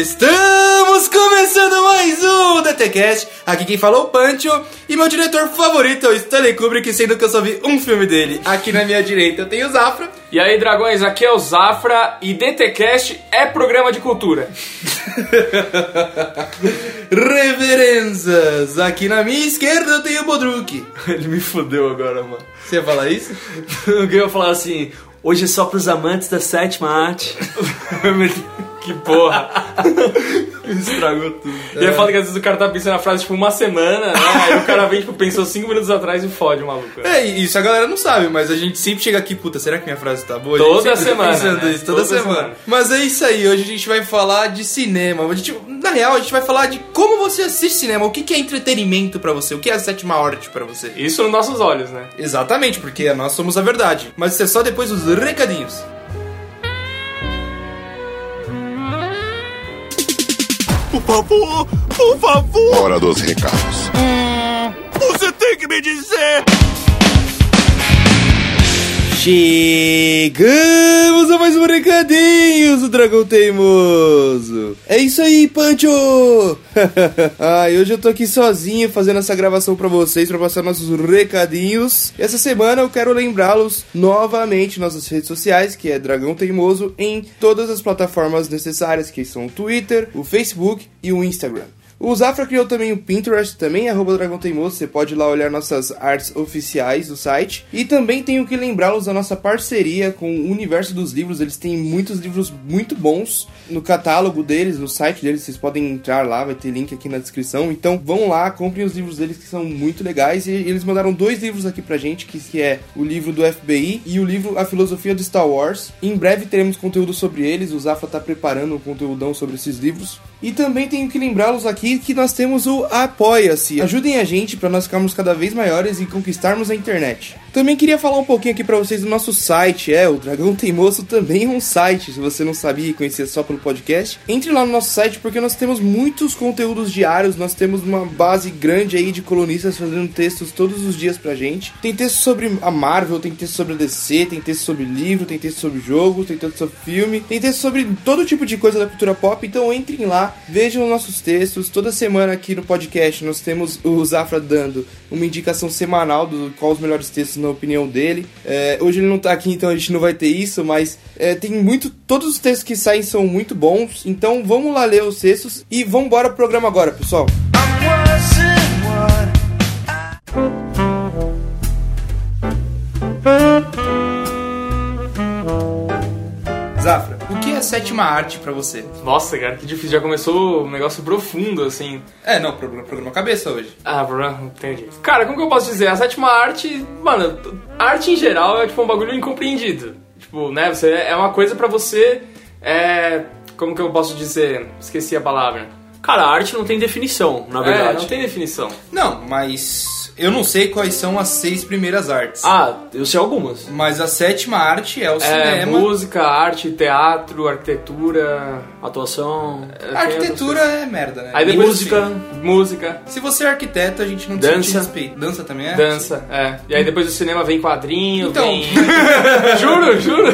Estamos começando mais um DTCast. Aqui quem falou é o Pancho e meu diretor favorito é o Stanley Kubrick, sendo que eu só vi um filme dele. Aqui na minha direita eu tenho o Zafra. E aí, dragões, aqui é o Zafra e DTCast é programa de cultura. Reverenzas. Aqui na minha esquerda eu tenho o Bodruk. Ele me fodeu agora, mano. Você ia falar isso? Eu ia falar assim, hoje é só pros amantes da sétima arte. Que porra. Estragou tudo. E é foda que às vezes o cara tá pensando na frase tipo uma semana, né? Aí o cara vem, tipo, pensou cinco minutos atrás e fode o maluco. É, isso a galera não sabe, mas a gente sempre chega aqui, puta, será que minha frase tá boa? A Toda gente sempre semana, Pensando né? isso, toda, Toda semana. semana. Mas é isso aí, hoje a gente vai falar de cinema. A gente, na real, a gente vai falar de como você assiste cinema, o que, que é entretenimento pra você, o que é a sétima arte pra você. Isso nos nossos olhos, né? Exatamente, porque nós somos a verdade. Mas isso é só depois dos recadinhos. Por favor, por favor, Hora dos recados. você tem que me dizer. Chegamos a mais um Recadinhos do Dragão Teimoso. É isso aí, Pancho! Ai, hoje eu tô aqui sozinho fazendo essa gravação pra vocês, pra passar nossos recadinhos. E essa semana eu quero lembrá-los novamente nossas redes sociais, que é Dragão Teimoso, em todas as plataformas necessárias, que são o Twitter, o Facebook e o Instagram. O Zafra criou também o Pinterest, também é arroba Dragão Teimoso, você pode ir lá olhar nossas artes oficiais do site. E também tenho que lembrá-los da nossa parceria com o Universo dos Livros, eles têm muitos livros muito bons no catálogo deles, no site deles, vocês podem entrar lá, vai ter link aqui na descrição. Então vão lá, comprem os livros deles que são muito legais. E eles mandaram dois livros aqui pra gente, que, é o livro do FBI e o livro A Filosofia do Star Wars. Em breve teremos conteúdo sobre eles, o Zafra tá preparando um conteúdão sobre esses livros. E também tenho que lembrá-los aqui que nós temos o Apoia-se. Ajudem a gente para nós ficarmos cada vez maiores e conquistarmos a internet. Também queria falar um pouquinho aqui para vocês do nosso site, é, o Dragão Teimoso também é um site, se você não sabia e conhecia só pelo podcast. Entre lá no nosso site porque nós temos muitos conteúdos diários, nós temos uma base grande aí de colunistas fazendo textos todos os dias pra gente. Tem texto sobre a Marvel, tem texto sobre a DC, tem texto sobre livro, tem texto sobre jogo, tem texto sobre filme, tem texto sobre todo tipo de coisa da cultura pop, então entrem lá, vejam nossos textos. Toda semana aqui no podcast nós temos o Zafra dando uma indicação semanal do qual os melhores textos na opinião dele. É, hoje ele não tá aqui, então a gente não vai ter isso, mas é, tem muito. Todos os textos que saem são muito bons. Então vamos lá ler os textos e vamos embora pro programa agora, pessoal. Zafra, é a sétima arte pra você? Nossa, cara, que difícil. Já começou um negócio profundo, assim. É, não, programa, programa cabeça hoje. Ah, problema, não tem jeito. Cara, como que eu posso dizer? A sétima arte, mano, arte em geral é tipo um bagulho incompreendido. Tipo, né, você, é uma coisa pra você. É. Como que eu posso dizer? Esqueci a palavra. Cara, a arte não tem definição, na É, verdade. não tem definição. Não, mas eu não sei quais são as seis primeiras artes. Ah, eu sei algumas. Mas a sétima arte é o É, cinema. música, arte, teatro, arquitetura. Atuação. é, A arquitetura é merda, né? Aí depois música. música, Se você é arquiteto, a gente não Dança. te respeita. Dança também é? dança, é. E aí depois do cinema vem quadrinho, Então. vem. juro, juro.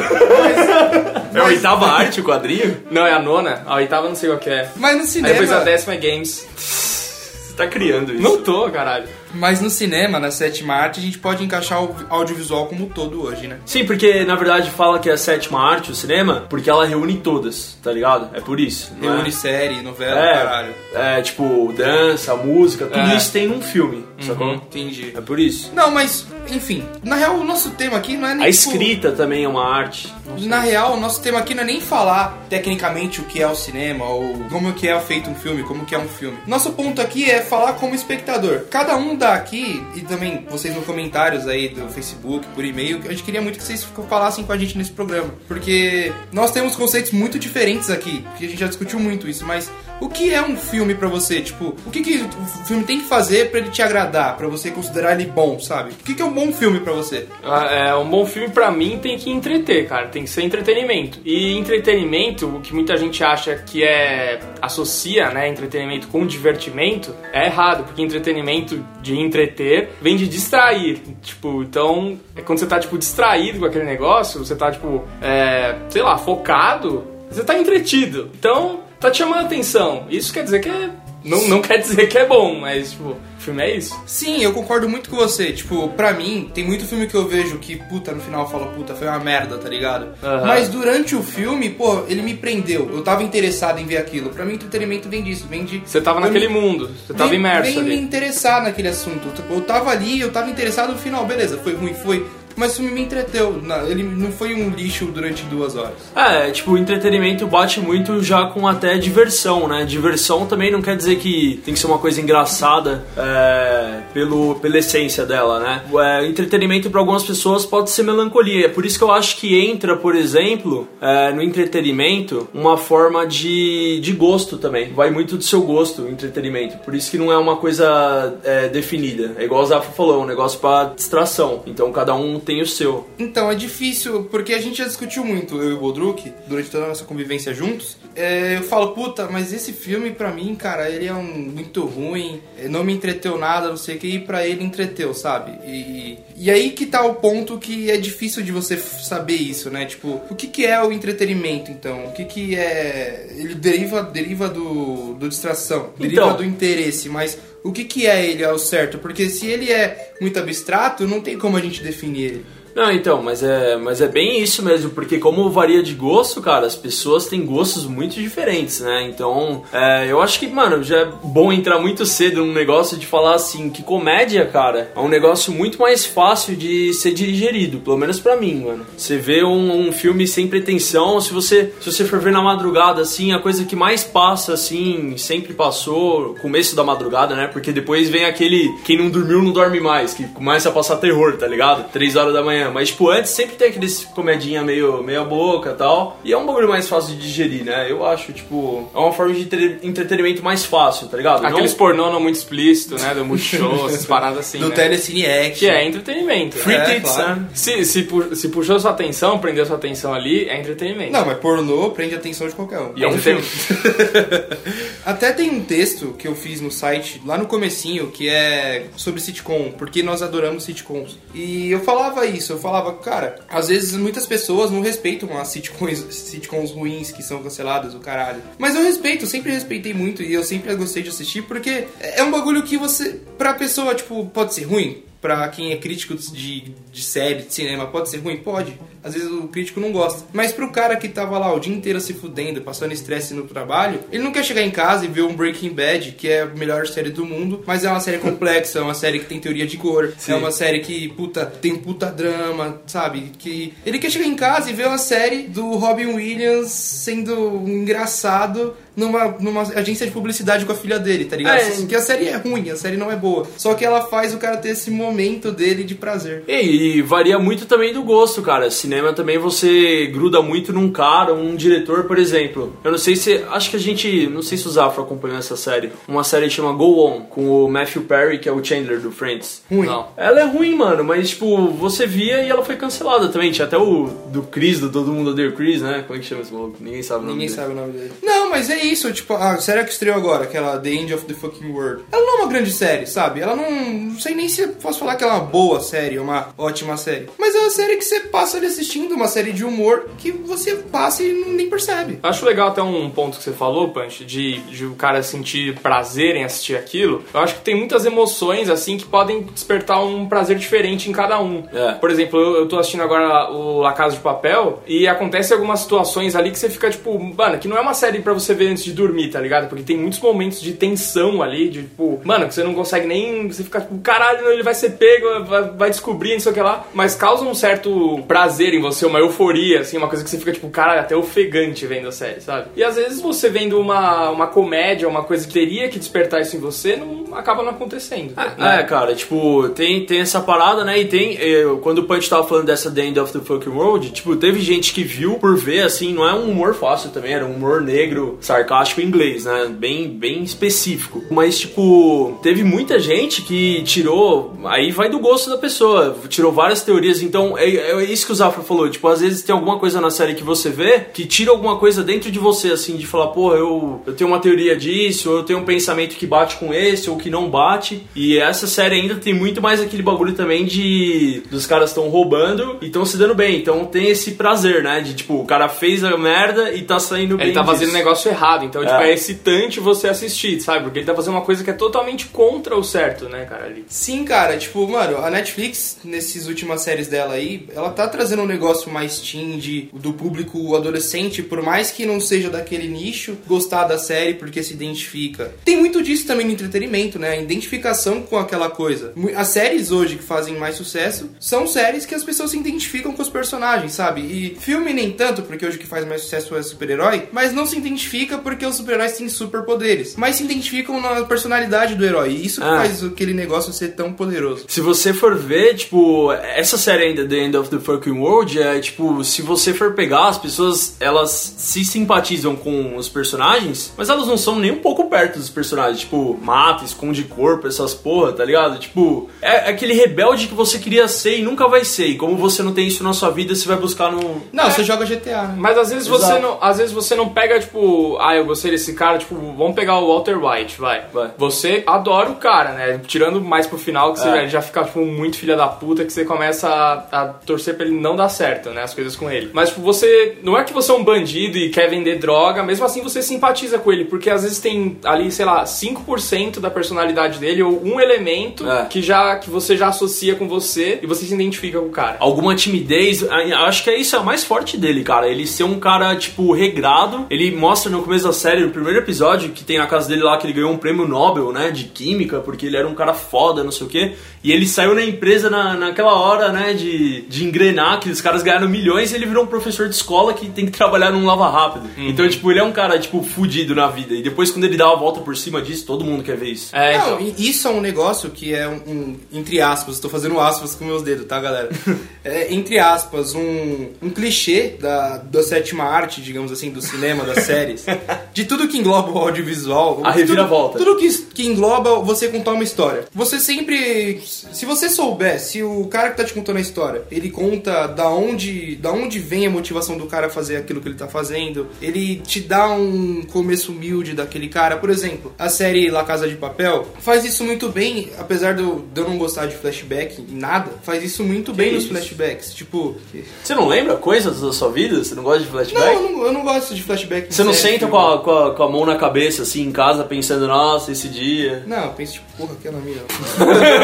É a oitava arte, o quadrinho? Não, é a nona. A oitava não sei qual que é. Mas no Aí cinema. depois a décima é games. Você tá criando isso. Não tô, caralho. Mas no cinema, na sétima arte, a gente pode encaixar o audiovisual como um todo hoje, né? Sim, porque na verdade fala que é a sétima arte, o cinema, porque ela reúne todas, tá ligado? É por isso. não é? Reúne série, novela, É, caralho. é, tipo, dança, música, tudo É. isso tem num filme, sacou? Entendi. É por isso. Não, mas, enfim, na real, o nosso tema aqui não é nem. A tipo, escrita também é uma arte. Na real, o nosso tema aqui não é nem falar tecnicamente o que é o cinema ou como que é feito um filme, como que é um filme. Nosso ponto aqui é falar como espectador. Cada um daqui, e também vocês nos comentários aí do Facebook, por e-mail, a gente queria muito que vocês falassem com a gente nesse programa. Porque nós temos conceitos muito diferentes aqui, porque a gente já discutiu muito isso, mas o que é um filme pra você? Tipo, o que, que o filme tem que fazer pra ele te agradar, pra você considerar ele bom, sabe? O que, que é um bom filme pra você? Ah, É, um bom filme pra mim tem que entreter, cara. Tem que ser entretenimento. E entretenimento, o que muita gente acha que é associa, né, entretenimento com divertimento, é errado, porque entretenimento de entreter vem de distrair. Tipo, então, é quando você tá tipo distraído com aquele negócio, você tá tipo, é, sei lá, focado, você tá entretido. Então, tá te chamando a atenção. Isso quer dizer que é. Não, não quer dizer que é bom, mas, tipo, o filme é isso. Sim, eu concordo muito com você. Tipo, pra mim, tem muito filme que eu vejo que, puta, no final eu falo, puta, foi uma merda, tá ligado? Mas durante o filme, pô, ele me prendeu. Eu tava interessado em ver aquilo. Pra mim, entretenimento vem disso, vem de. Você tava eu naquele me- mundo, você tava vem, imerso vem me ali. interessar naquele assunto. Tipo, Eu tava ali, eu tava interessado no final, beleza, foi ruim, foi. Mas o filme me entreteu. Ele não foi um lixo durante duas horas. É, tipo, entretenimento bate muito já com até diversão, né? Diversão também não quer dizer que tem que ser uma coisa engraçada é, pelo, pela essência dela, né? É, entretenimento para algumas pessoas pode ser melancolia. É por isso que eu acho que entra, por exemplo, é, no entretenimento uma forma de, de gosto também. Vai muito do seu gosto o entretenimento. Por isso que não é uma coisa é, definida. É igual o Zafra falou, um negócio pra distração. Então cada um tem o seu. Então, é difícil, porque a gente já discutiu muito, eu e o Bodruk, durante toda a nossa convivência juntos. É, eu falo, puta, mas esse filme pra mim, cara, ele é um muito ruim, é, não me entreteu nada, não sei o que, e pra ele entreteu, sabe? E, e aí que tá o ponto que é difícil de você saber isso, né? Tipo, o que, que é o entretenimento, então? O que, que é. Ele deriva, deriva do, do distração, deriva Então. do interesse, mas o que, que é ele ao certo? Porque se ele é muito abstrato, não tem como a gente definir ele. Não, então, mas é, mas é bem isso mesmo, porque como varia de gosto, cara, as pessoas têm gostos muito diferentes, né? Então, é, eu acho que, mano, já é bom entrar muito cedo num negócio de falar assim, que comédia, cara, é um negócio muito mais fácil de ser digerido, pelo menos pra mim, mano. Você vê um, um filme sem pretensão, se você, se você for ver na madrugada, assim, a coisa que mais passa, assim, sempre passou, começo da madrugada, né? Porque depois vem aquele, quem não dormiu não dorme mais, que começa a passar terror, tá ligado? Três horas da manhã. Mas, tipo, antes sempre tem aqueles comedinha meio meia boca e tal. E é um bagulho mais fácil de digerir, né? Eu acho, tipo, é uma forma de entre- entretenimento mais fácil, tá ligado? Aqueles Não- pornô não muito explícito, né? Do Multishow, essas paradas assim. do né? Telecine Action. Que é entretenimento. Free É, tits, claro. né? Se, se, pu- se puxou sua atenção, prendeu sua atenção ali, é entretenimento. Não, mas pornô prende a atenção de qualquer um. E é um filme. Até tem um texto que eu fiz no site, lá no comecinho, que é sobre sitcom, porque nós adoramos sitcoms. E eu falava isso, eu falava, cara, às vezes muitas pessoas não respeitam as sitcoms, sitcoms ruins que são canceladas, o caralho. Mas eu respeito, eu sempre respeitei muito e eu sempre gostei de assistir, porque é um bagulho que você, pra pessoa, tipo, pode ser ruim. Pra quem é crítico de, de série, de cinema, pode ser ruim? Pode. Às vezes o crítico não gosta. Mas pro cara que tava lá o dia inteiro se fudendo, passando estresse no trabalho, ele não quer chegar em casa e ver um Breaking Bad, que é a melhor série do mundo, mas é uma série complexa, é uma série que tem teoria de cor, é uma série que, puta, tem puta drama, sabe? Que ele quer chegar em casa e ver uma série do Robin Williams sendo um engraçado numa, numa agência de publicidade com a filha dele, tá ligado? É. Porque a série é ruim, a série não é boa. Só que ela faz o cara ter esse momento dele de prazer. E, e varia muito também do gosto, cara. Cinema também você gruda muito num cara, um diretor, por exemplo. Eu não sei se. Acho que a gente. Não sei se o Zafra acompanhou essa série. Uma série que chama Go On, com o Matthew Perry, que é o Chandler do Friends. Ruim. Não. Ela é ruim, mano, mas tipo, você via e ela foi cancelada também. Tinha até o do Chris, do Todo Mundo Odeia o Chris, né? Como é que chama esse maluco? Ninguém sabe o nome Ninguém dele. sabe o nome dele. Não, mas é isso, tipo, a série que estreou agora, aquela The End of the Fucking World. Ela não é uma grande série, sabe? Ela não. Não sei nem se eu posso falar que ela é uma boa série, uma ótima série. Mas é uma série que você passa ali assistindo, uma série de humor que você passa e nem percebe. Acho legal até um ponto que você falou, Punch, de, de o cara sentir prazer em assistir aquilo. Eu acho que tem muitas emoções, assim, que podem despertar um prazer diferente em cada um. É. Por exemplo, eu, eu tô assistindo agora o La Casa de Papel e acontece algumas situações ali que você fica, tipo, mano, que não é uma série pra você ver antes de dormir, tá ligado? Porque tem muitos momentos de tensão ali, de, tipo, mano, que você não consegue nem... Você fica, tipo, caralho, ele vai ser pego, vai, vai descobrir, não sei o que lá. Mas causa um certo prazer em você, uma euforia, assim, uma coisa que você fica, tipo, caralho, até ofegante vendo a série, sabe? E às vezes você vendo uma, uma comédia, uma coisa que teria que despertar isso em você, não acaba não acontecendo. né? É, cara, tipo, tem, tem essa parada, né? E tem. eu- quando o Punch tava falando dessa The End of the Fucking World, tipo, teve gente que viu por ver, assim, não é um humor fácil também, era um humor negro, sarcástico em inglês, né? Bem, bem específico. Mas, tipo, teve muita gente que tirou. Aí vai do gosto da pessoa, tirou várias teorias. Então, é, é isso que o Zafra falou, tipo, às vezes tem alguma coisa na série que você vê que tira alguma coisa dentro de você, assim, de falar, pô, eu, eu tenho uma teoria disso, ou eu tenho um pensamento que bate com esse, ou que não bate. E essa série ainda tem muito mais aquele bagulho também de. dos caras estão roubando e estão se dando bem. Então tem esse prazer, né? De tipo, o cara fez a merda e tá saindo bem. Ele tá fazendo disso. negócio errado, então, tipo, É. é excitante você assistir, sabe? Porque ele tá fazendo uma coisa que é totalmente contra o certo, né, cara, ali. Sim, cara, tipo, mano, a Netflix, nessas últimas séries dela aí, ela tá trazendo um negócio mais teen de, do público adolescente, por mais que não seja daquele nicho, gostar da série porque se identifica. Tem muito disso também no entretenimento, né? A identificação com aquela coisa. As séries hoje que fazem mais sucesso são séries que as pessoas se identificam com os personagens, sabe? E filme nem tanto, porque hoje o que faz mais sucesso é super-herói, mas não se identifica porque os super-heróis têm superpoderes, mas se identificam na personalidade do herói. E isso Ah. faz aquele negócio ser tão poderoso. Se você for ver, tipo, essa série ainda, The End of the Fucking World, é tipo, se você for pegar, as pessoas, elas se simpatizam com os personagens, mas elas não são nem um pouco perto dos personagens. Tipo, mata, esconde corpo, essas porra, tá ligado? Tipo, é aquele rebelde que você queria ser e nunca vai ser. E como você não tem isso na sua vida, você vai buscar no. Não, você joga GTA, né? Mas às vezes Exato. você não, às vezes você não pega tipo, ah, eu gostei desse cara, tipo, vamos pegar o Walter White, vai. Vai. Você adora o cara, né? Tirando mais pro final que você É. ele já fica tipo muito filha da puta que você começa a, a torcer pra ele não dar certo, né, as coisas com ele. Mas tipo, você não é que você é um bandido e quer vender droga, mesmo assim você simpatiza com ele, porque às vezes tem ali, sei lá, 5% da personalidade dele ou um elemento É. que já que você já associa com você e você se identifica com o cara. alguma timidez. Acho que é isso é o mais forte dele, cara. Ele ser um cara, tipo, regrado. Ele mostra no começo da série, no primeiro episódio, que tem na casa dele lá que ele ganhou um prêmio Nobel, né? De química, porque ele era um cara foda, não sei o quê. E ele saiu na empresa na, naquela hora, né? De, de engrenar, que os caras ganharam milhões e ele virou um professor de escola que tem que trabalhar num lava rápido. Então, tipo, ele é um cara, tipo, fudido na vida. E depois, quando ele dá a volta por cima disso, todo mundo quer ver isso. É, não, então. isso é um negócio que é um, um- entre aspas, estou fazendo aspas com meus dedos, tá, galera? É, entre aspas, um, um clichê da, da sétima arte, digamos assim, do cinema, das séries, de tudo que engloba o audiovisual. A tudo- reviravolta. Tudo, que, que engloba você contar uma história. Você sempre, se você souber, se o cara que tá te contando a história, ele conta da onde, da onde vem a motivação do cara a fazer aquilo que ele tá fazendo, ele te dá um começo humilde daquele cara. Por exemplo, a série La Casa de Papel faz isso muito bem, apesar de eu, de eu não gostar de flashback em nada, faz isso muito bem nos isso? flashbacks. Tipo, Você não lembra coisas da sua vida? Você não gosta de flashback? não, eu não, eu não gosto de flashback. em Você não série, senta com a, com, a, com a mão na cabeça, assim, em casa, pensando, nossa, esse dia. Não, eu penso, tipo, porra, aquela mina.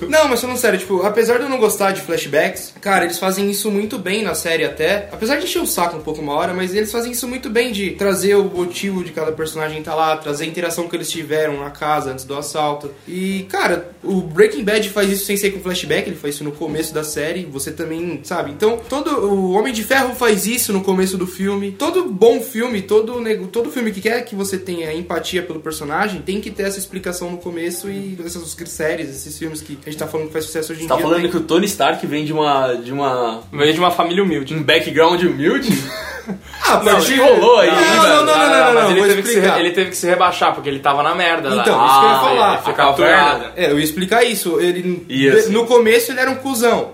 não, mas falando sério, tipo, apesar de eu não gostar de flashbacks, cara, eles fazem isso muito bem na série até. Apesar de encher o saco um pouco uma hora, mas eles fazem isso muito bem de trazer o motivo de cada personagem tá lá, trazer a interação que eles tiveram na casa antes do assalto. E, cara, o Breaking Bad faz isso sem ser com flashback, ele faz isso no começo da série, você também, sabe? Então, todo o Homem de Ferro faz isso no começo do filme. Todo bom filme, todo todo filme que quer que você tenha empatia pelo personagem, tem que ter essa explicação no começo e essas séries, esses filmes que a gente tá falando que faz sucesso hoje em Você tá dia. falando tem. que o Tony Stark vem de uma. de uma. Veio de uma família humilde. um background humilde? Ah, Não, mas- te enrolou aí, Não, não, não, não, não, não, mas não, ele, teve que se, ele teve que se rebaixar, porque ele tava na merda lá. Então, isso que eu ia Ah, falar. ele foi A caverna. capturado. É, eu ia explicar isso. Ele, Isso. No começo ele era um cuzão.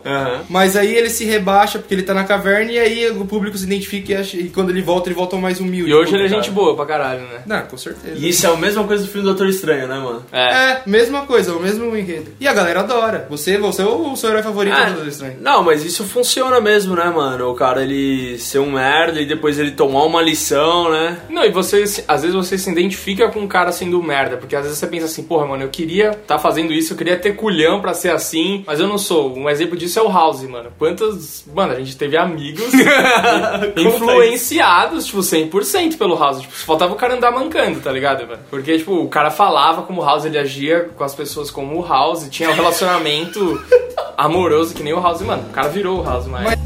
Mas aí ele se rebaixa porque ele tá na caverna e aí o público se identifica e, acha- e quando ele volta, ele volta mais humilde. E hoje ele é gente boa pra caralho, né? Não, com certeza. E isso é a mesma coisa do filme do Doutor Estranho, né, mano? É. É, mesma coisa, o mesmo enredo. E a galera adora. Você, você é o seu herói favorito É, do Doutor Estranho. Não, mas isso funciona mesmo, né, mano? O cara ele ser um merda e depois ele tomar uma lição, né? Não, e você, às vezes você se identifica com um cara sendo merda, porque às vezes você pensa assim, porra, mano, eu queria tá fazendo isso, eu queria ter culhão pra ser assim, mas eu não sou. Um exemplo disso é o House, mano. Quantas. Mano, a gente teve amigos influenciados, tipo, 100% pelo House. Tipo, faltava o cara andar mancando, tá ligado, mano? Porque, tipo, o cara falava como o House ele agia com as pessoas como o House, tinha um relacionamento amoroso que nem o House, mano. O cara virou o House, mas. Mas-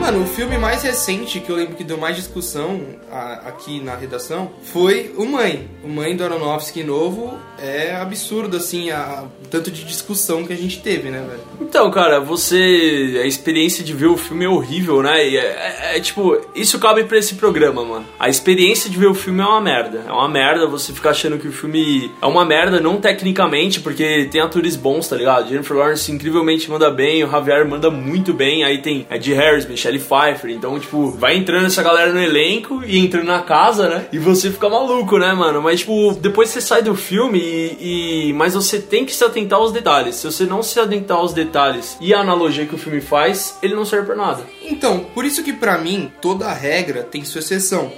Mano, o filme mais recente que eu lembro que deu mais discussão a- aqui na redação foi o Mãe. O Mãe do Aronofsky novo é absurdo, assim, a, o tanto de discussão que a gente teve, né, velho? Então, cara, você. A experiência de ver o filme é horrível, né? E é, é- é, tipo, isso cabe pra esse programa, mano. A experiência de ver o filme é uma merda. É uma merda você ficar achando que o filme é uma merda, não tecnicamente, porque tem atores bons, tá ligado? Jennifer Lawrence incrivelmente manda bem, o Javier manda muito bem, aí tem Ed Harris, Michelle Pfeiffer, então, tipo, vai entrando essa galera no elenco e entrando na casa, né? E você fica maluco, né, mano? Mas, tipo, depois você sai do filme e, e- Mas você tem que se atentar aos detalhes. Se você não se atentar aos detalhes e a analogia que o filme faz, ele não serve pra nada. Então, por isso que pra mim, toda regra tem sua exceção.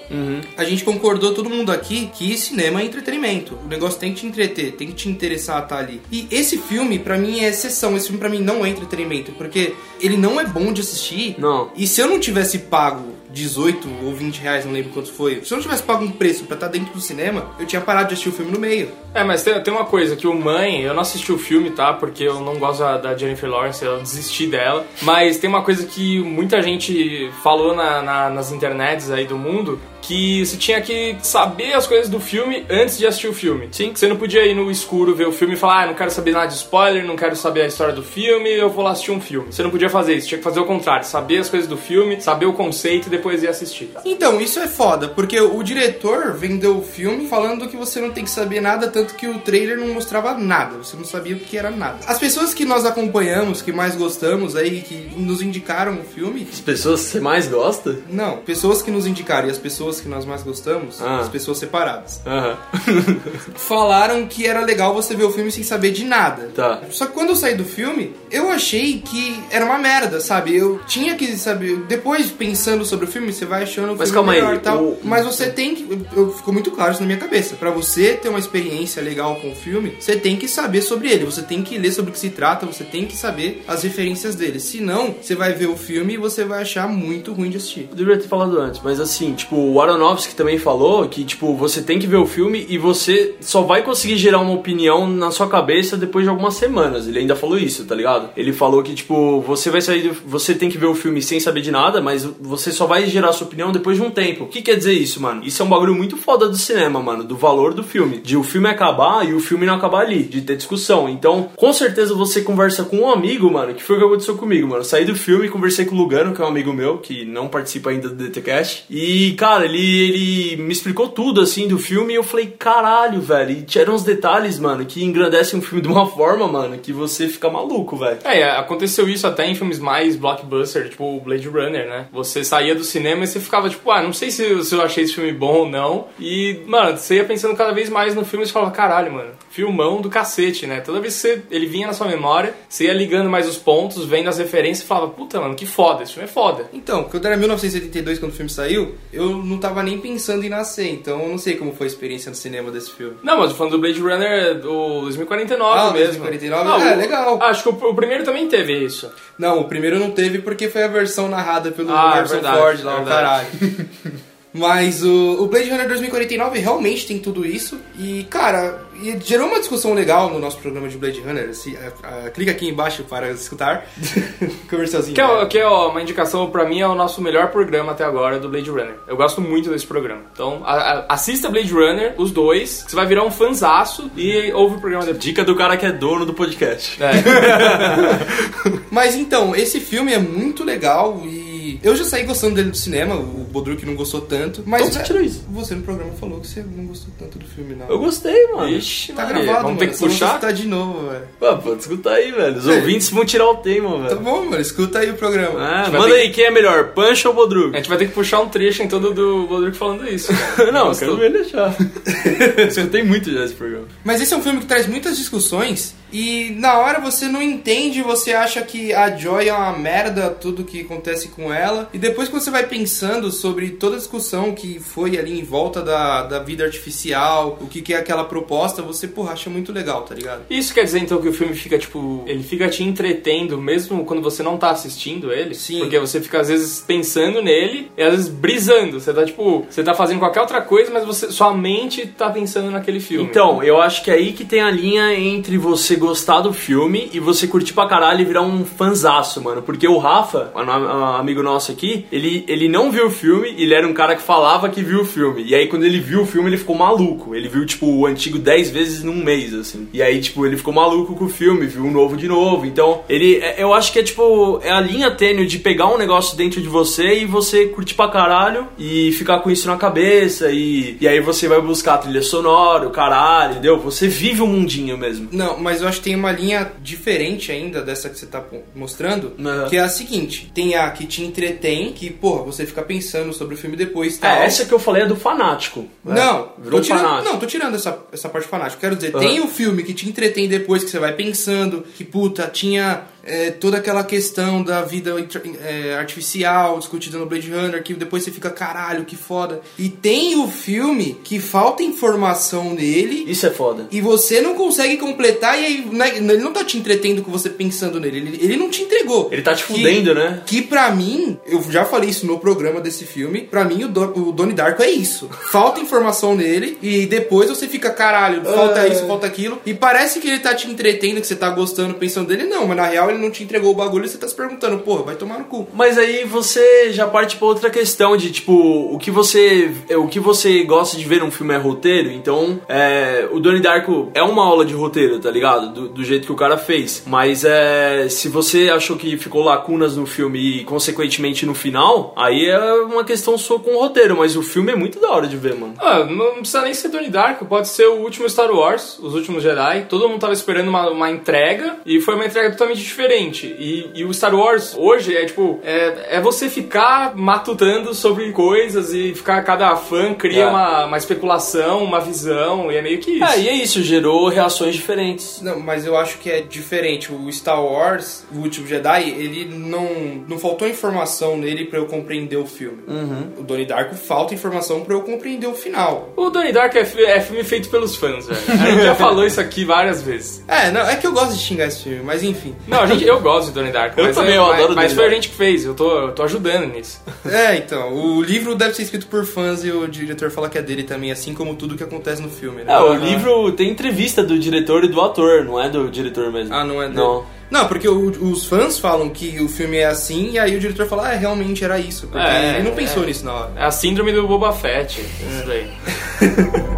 A gente concordou, todo mundo aqui, que cinema é entretenimento. O negócio tem que te entreter, tem que te interessar a estar ali. E esse filme, pra mim, é exceção. Esse filme, pra mim, não é entretenimento. Porque ele não é bom de assistir. Não. E se eu não tivesse pago 18 ou 20 reais, não lembro quanto foi. Se eu não tivesse pago um preço pra estar dentro do cinema, eu tinha parado de assistir o filme no meio. É, mas tem, tem uma coisa, que o Mãe, eu não assisti o filme, tá? Porque eu não gosto da, da Jennifer Lawrence, eu desisti dela. Mas tem uma coisa que muita gente falou na- na- nas internets aí do mundo, que você tinha que saber as coisas do filme antes de assistir o filme. Sim. Você não podia ir no escuro ver o filme e falar, ah, não quero saber nada de spoiler, não quero saber a história do filme, eu vou lá assistir um filme. Você não podia fazer isso, tinha que fazer o contrário, saber as coisas do filme, saber o conceito e depois ir assistir. Então, isso é foda, porque o diretor vendeu o filme falando que você não tem que saber nada, tanto que o trailer não mostrava nada, você não sabia o que era nada. As pessoas que nós acompanhamos, que mais gostamos aí, que nos indicaram o filme, As pessoas que você mais gosta? não, pessoas que nos indicaram e as pessoas que nós mais gostamos, Ah. as pessoas separadas, Aham. falaram que era legal você ver o filme sem saber de nada. Tá. Só que quando eu saí do filme, eu achei que era uma merda, sabe? Eu tinha que saber. Depois, pensando sobre o filme, você vai achando o Mas filme calma aí, melhor e tal. o- Mas você tem que. Eu, ficou muito claro isso na minha cabeça. Pra você ter uma experiência legal com o filme, você tem que saber sobre ele. Você tem que ler sobre o que se trata, você tem que saber as referências dele. Senão, você vai ver o filme e você vai achar muito ruim de assistir. Eu deveria ter falado antes, mas assim, tipo, o Aronofsky também falou que, tipo, você tem que ver o filme e você só vai conseguir gerar uma opinião na sua cabeça depois de algumas semanas. Ele ainda falou isso, tá ligado? Ele falou que, tipo, você vai sair Você tem que ver o filme sem saber de nada, mas você só vai gerar sua opinião depois de um tempo. O que quer dizer isso, mano? Isso é um bagulho muito foda do cinema, mano, do valor do filme. De o filme acabar e o filme não acabar ali, de ter discussão. Então, com certeza você conversa com um amigo, mano, que foi o que aconteceu comigo, mano. Eu saí do filme conversei com o Lugano, que é um amigo meu, que não participa ainda do DTCast. E, cara, ele, ele me explicou tudo, assim, do filme e eu falei, caralho, velho. E tinham uns detalhes, mano, que engrandecem o filme de uma forma, mano, que você fica maluco, velho. É, aconteceu isso até em filmes mais blockbuster, tipo o Blade Runner, né? Você saía do cinema e você ficava tipo, ah, não sei se, se eu achei esse filme bom ou não. E, mano, você ia pensando cada vez mais no filme e você falava, caralho, mano, filmão do cacete, né? Toda vez que você, ele vinha na sua memória, você ia ligando mais os pontos, vendo as referências e falava, puta, mano, que foda, esse filme é foda. Então, quando era 1982, quando o filme saiu, eu não tava nem pensando em nascer, então eu não sei como foi a experiência no cinema desse filme. Não, mas falando do Blade Runner do 2049 Ah, o mesmo. 2049, Não, é, o- legal. Acho que o, o primeiro também teve isso. Não, o primeiro não teve porque foi a versão narrada pelo Ah, é Harrison verdade, Ford lá, é o caralho. Mas o, o Blade Runner 2049 realmente tem tudo isso. E, cara, e gerou uma discussão legal no nosso programa de Blade Runner. A- a- clica aqui embaixo para escutar. Comercialzinho. Que é, né? o- que é ó, uma indicação pra mim, é o nosso melhor programa até agora do Blade Runner. Eu gosto muito desse programa. Então, a- a- assista Blade Runner, os dois, que você vai virar um fanzaço e ouve o programa depois. Dica do cara que é dono do podcast. É. Mas então, esse filme é muito legal e eu já saí gostando dele do cinema, o Bodruk não gostou tanto. Mas Então você tirou isso? Você no programa falou que você não gostou tanto do filme, não. Eu gostei, mano. Ixi, Tá Maria, gravado, Vamos ter mano, que só vou puxar? citar de novo, velho. Pô, pode escutar aí, velho. Os É. ouvintes vão tirar o tema, Tá velho. bom, mano, escuta aí o programa. Ah, manda ter aí, quem é melhor, Pancho ou Bodrug? A gente vai ter que puxar um trecho em todo do Bodruk falando isso. Não, eu quero ver ele achar. Escutei muito já esse programa. Mas esse é um filme que traz muitas discussões e na hora você não entende, você acha que a Joy é uma merda, tudo que acontece com ela. E depois que você vai pensando sobre toda a discussão que foi ali em volta da, da vida artificial, o que, que é aquela proposta, você, porra, acha muito legal, tá ligado? Isso quer dizer então que o filme fica, tipo, ele fica te entretendo mesmo quando você não tá assistindo ele? Sim. Porque você fica às vezes pensando nele e às vezes brisando. Você tá, tipo, você tá fazendo qualquer outra coisa, mas você, sua mente tá pensando naquele filme. Então, eu acho que é aí que tem a linha entre você gostar do filme e você curtir pra caralho e virar um fanzaço, mano. Porque o Rafa, um um amigo nosso aqui, ele, ele não viu o filme, ele era um cara que falava que viu o filme. E aí quando ele viu o filme, ele ficou maluco. Ele viu, tipo, o antigo 10 vezes num mês, assim. E aí, tipo, ele ficou maluco com o filme, viu o novo de novo. Então, ele, é- eu acho que é, tipo, é a linha tênue de pegar um negócio dentro de você e você curtir pra caralho e ficar com isso na cabeça. E, e aí você vai buscar a trilha sonora, o caralho, entendeu? Você vive o mundinho mesmo. Não, mas eu acho que tem uma linha diferente ainda dessa que você tá mostrando, Uhum. que é a seguinte: tem a que te entretém, que, porra, você fica pensando sobre o filme depois e tal. É, essa que eu falei é do fanático. né? Não, virou tô tirando, fanático. não, tô tirando essa, essa parte fanática. Quero dizer, Aham. tem o filme que te entretém depois, que você vai pensando, que puta, tinha é, toda aquela questão da vida é, artificial discutida no Blade Runner, que depois você fica, caralho, que foda. E tem o filme que falta informação nele. Isso é foda. E você não consegue completar, e aí né, ele não tá te entretendo com você pensando nele, ele, ele não te entregou. Ele tá te Que- fudendo, né? Que pra mim, eu já falei isso no programa desse filme, pra mim o, Don, o Donnie Darko é isso. Falta informação nele e depois você fica, caralho, falta É. isso, falta aquilo. E parece que ele tá te entretendo, que você tá gostando, pensando dele. Não, mas na real ele não te entregou o bagulho e você tá se perguntando, porra, vai tomar no cu. Mas aí você já parte pra outra questão de tipo, o que você o que você gosta de ver num filme é roteiro, então é, o Donnie Darko é uma aula de roteiro, tá ligado? Do, do jeito que o cara fez. Mas é, se você achou que ficou lacunas no filme e consequentemente no final, aí é uma questão sua com o roteiro, mas o filme é muito da hora de ver, mano. Ah, não precisa nem ser Donnie Darko, pode ser o último Star Wars, os últimos Jedi. Todo mundo tava esperando uma, uma entrega e foi uma entrega totalmente diferente. E, e o Star Wars hoje é tipo, é, é você ficar matutando sobre coisas e ficar cada fã cria É. uma, uma especulação, uma visão, e é meio que isso. É, e é isso, gerou reações diferentes. Não, mas eu acho que é diferente. O Star Wars, o último Jedi, ele não. Não faltou informação nele pra eu compreender o filme. O Donnie Darko falta informação pra eu compreender o final. O Donnie Darko é, é filme feito pelos fãs, velho. A gente já falou isso aqui várias vezes. É, não, é que eu gosto de xingar esse filme, mas enfim. Não, a gente, eu gosto de Donnie Darko. Eu mas também, é- eu mas, adoro Mas Donnie foi a gente que fez, eu tô, eu tô ajudando nisso. É, então, o livro deve ser escrito por fãs e o diretor fala que é dele também, assim como tudo que acontece no filme, né? É, o livro tem entrevista do diretor e do ator, não é do diretor mesmo. Ah, não é dele? Não. Não, porque o- os fãs falam que o filme é assim e aí o diretor fala, ah, realmente era isso. Porque É, ele não pensou é. nisso na hora. É a síndrome do Boba Fett. Isso daí.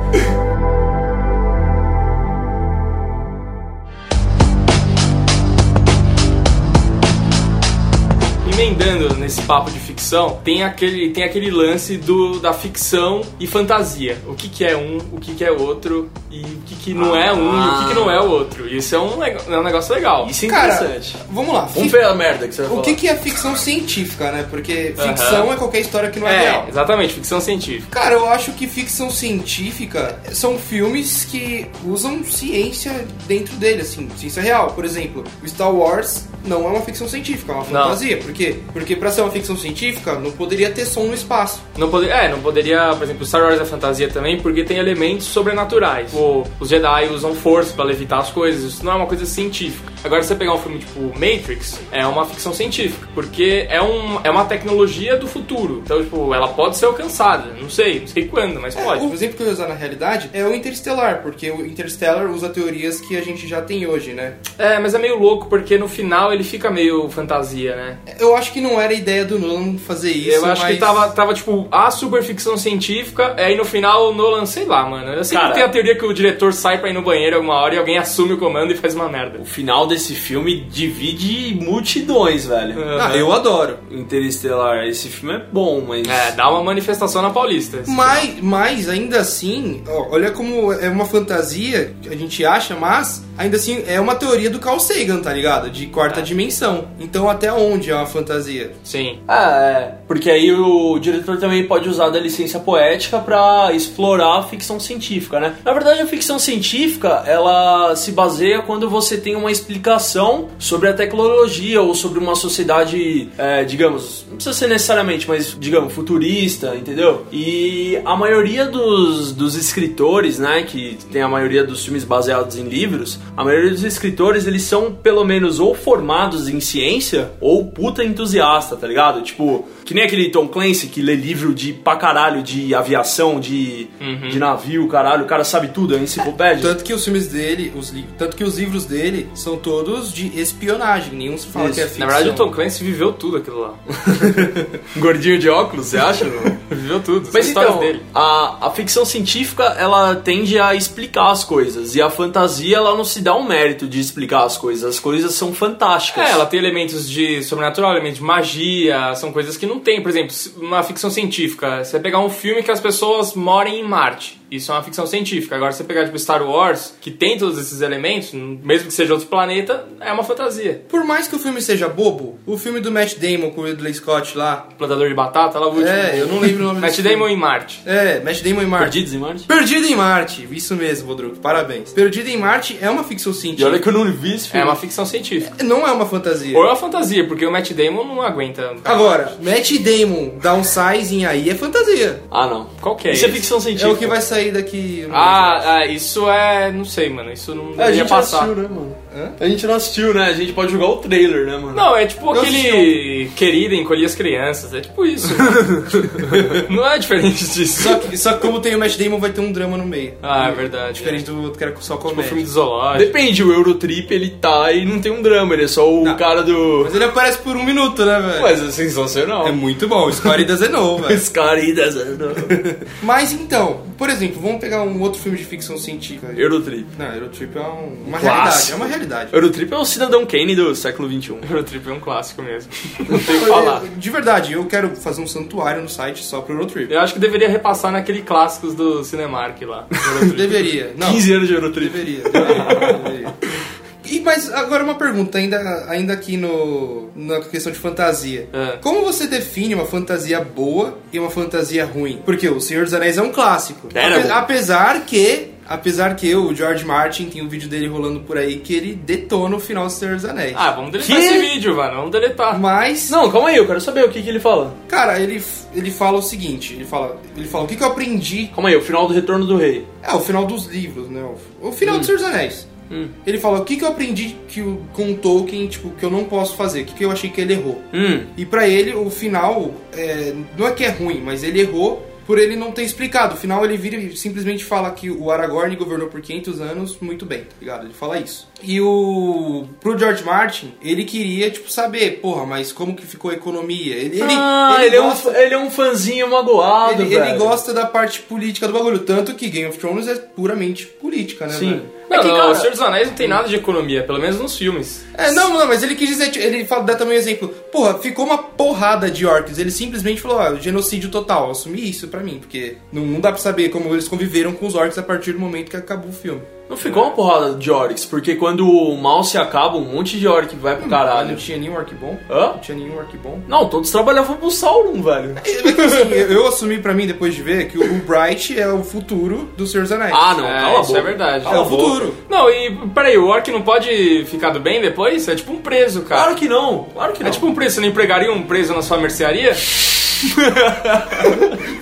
Emendando nesse papo de ficção, tem aquele, tem aquele lance do, da ficção e fantasia. O que, que é um, o que, que é outro, e o que, que não é um e o que, que não é o outro. Isso é um, é um negócio legal. Isso é Cara, interessante. vamos lá. Vamos ver a merda que você vai O falar. que, que é ficção científica, né? Porque ficção é qualquer história que não é, É, real. exatamente, ficção científica. Cara, eu acho que ficção científica são filmes que usam ciência dentro dele, assim, ciência real. Por exemplo, o Star Wars não é uma ficção científica, é uma Não. fantasia. Por quê? Porque pra ser uma ficção científica, não poderia ter som no espaço. Não poder, é, não poderia, por exemplo, Star Wars é fantasia também, porque tem elementos sobrenaturais. O, os Jedi usam força pra levitar as coisas, isso não é uma coisa científica. Agora, se você pegar um filme tipo Matrix, é uma ficção científica, porque é, um, é uma tecnologia do futuro. Então, tipo, ela pode ser alcançada, não sei, não sei quando, mas É, pode. o exemplo que eu ia usar na realidade é o Interstellar, porque o Interstellar usa teorias que a gente já tem hoje, né? É, mas é meio louco, porque no final ele fica meio fantasia, né? Eu acho que não era a ideia do Nolan fazer isso. Eu acho mas... que tava, tava, tipo, a super ficção científica, aí no final o Nolan, sei lá, mano. Eu sempre Cara- tenho a teoria que o diretor sai pra ir no banheiro alguma hora e alguém assume o comando e faz uma merda. O final desse filme divide multidões, velho. Ah, eu adoro. Interestelar, esse filme é bom, mas. É, dá uma manifestação na Paulista. Mas, mas ainda assim, ó, olha como é uma fantasia que a gente acha, mas ainda assim é uma teoria do Carl Sagan, tá ligado? De quarta dimensão. Então até onde é uma fantasia? Final. Sim. Ah, é. Porque aí o diretor também pode usar da licença poética pra explorar a ficção científica, né? Na verdade, a ficção científica, ela se baseia quando você tem uma explicação sobre a tecnologia ou sobre uma sociedade, é, digamos, não precisa ser necessariamente, mas digamos, futurista, entendeu? E a maioria dos, dos escritores, né, que tem a maioria dos filmes baseados em livros, a maioria dos escritores, eles são pelo menos ou formados em ciência ou puta entusiasta, tá ligado? Tipo, que nem aquele Tom Clancy que lê livro de pra caralho de aviação, de, de navio, caralho, o cara sabe tudo, é enciclopédia. Tanto que os filmes dele, os li... tanto que os livros dele são todos de espionagem, nenhum se fala Isso. que é Na ficção. verdade, o Tom Clancy viveu tudo aquilo lá. Gordinho de óculos, você acha? viveu tudo. Mas então, dele. a, a ficção científica, ela tende a explicar as coisas. E a fantasia, ela não se dá um mérito de explicar as coisas. As coisas são fantásticas. É, ela tem elementos de sobrenatural, elementos de magia, são coisas que não tem. Por exemplo, uma ficção científica, você pegar um filme que as pessoas morem em Marte. Isso é uma ficção científica. Agora, você pegar tipo Star Wars, que tem todos esses elementos, mesmo que seja outro planeta, é uma fantasia. Por mais que o filme seja bobo, o filme do Matt Damon com o Ridley Scott lá. Plantador de batata, lá o último. É, eu não lembro o nome Matt Damon filme. em Marte. É, Matt Damon em Marte. Perdidos em Marte? Perdido em Marte, isso mesmo, Rodrigo, parabéns. Perdido em Marte é uma ficção E científica. olha que eu não vi esse É filme. uma ficção científica. Não é uma fantasia. Ou é uma fantasia, porque o Matt Damon não aguenta. Agora, Matt Damon downsizing aí é fantasia. Ah, não. Qual que é Isso é ficção É científica. o que vai sair daqui. Ah, ah, isso é. Não sei, mano. Isso não É, a deveria gente passar. assistiu, né, mano? Hã? A gente não assistiu, né? A gente pode jogar o trailer, né, mano? Não, é tipo Eu aquele querido encolher as crianças. É tipo isso. não é diferente disso. Só que, só que como tem o Matt Damon, vai ter um drama no meio. Ah, é verdade. Diferente do outro que era só Tipo o comédia. filme do zoológico. Depende, o Eurotrip ele tá e não tem um drama, ele é só o Não. cara do. Mas ele aparece por um minuto, né, velho? Mas é sensacional. É muito bom, Scary doesn't know, velho. Os caras Mas então, por exemplo, vamos pegar um outro filme de ficção científica. Eurotrip. Não, Eurotrip é um- uma Clássico. realidade, é uma realidade. Eurotrip é o cidadão Kane do século XXI. Eurotrip é um clássico mesmo. Não tem o que falar. De verdade, eu quero fazer um santuário no site só pro Eurotrip. Eu acho que deveria repassar naquele clássicos do Cinemark lá. Deveria. Não, 15 anos de Eurotrip. deveria, deveria, deveria. E, mas agora uma pergunta, ainda, ainda aqui no, na questão de fantasia. É. Como você define uma fantasia boa e uma fantasia ruim? Porque o Senhor dos Anéis é um clássico. Era Ape- bom. apesar que. Apesar que o George Martin tem um vídeo dele rolando por aí que ele detona o final do Senhor dos Anéis. Ah, vamos deletar Que? esse vídeo, mano. Vamos deletar. Mas, Não, calma aí, eu quero saber o que, que ele fala. cara, ele, ele fala o seguinte: ele fala, ele fala o que, que eu aprendi. Calma aí, o final do Retorno do Rei. É, o final dos livros, né? O, o final do Senhor dos Anéis. Hum. Ele fala o que, que eu aprendi que, o- com o Tolkien, tipo, que eu não posso fazer, o que, que eu achei que ele errou. Hum. E pra ele, o final, é, não é que é ruim, mas ele errou por ele não ter explicado. No final, ele vira e simplesmente fala que o Aragorn governou por 500 anos muito bem, tá ligado? Ele fala isso. E o... Pro George Martin, ele queria, tipo, saber, porra, mas como que ficou a economia? Ele, ele, ah, ele, gosta- é um, ele é um fãzinho magoado, ele, ele velho. gosta da parte política do bagulho. Tanto que Game of Thrones é puramente política, né, Sim. velho? Não, É que, não, cara- o Senhor dos Anéis não tem nada de economia, pelo menos nos filmes. É, não, não, mas ele quis dizer, tipo, ele fala, dá também um exemplo. Porra, ficou uma porrada de orcs. Ele simplesmente falou, ah, genocídio total. Assumi isso pra mim, porque não, não dá pra saber como eles conviveram com os orcs a partir do momento que acabou o filme. Não ficou uma porrada de orcs, porque quando o mal se acaba, um monte de orc vai pro Ah, caralho. não tinha nenhum orc bom? Hã? Não tinha nenhum orc bom? Não, todos trabalhavam pro Sauron, velho. É que, assim, eu, assumi pra mim, depois de ver, que o, Bright é o futuro do Senhor dos Anéis. Ah, não, É, cala a isso boca. é verdade. é Cala a o boca. futuro. Não, e peraí, o Orc não pode ficar do bem depois? É tipo um preso, cara. Claro que não, claro que não. É tipo um preso, você não empregaria um preso na sua mercearia?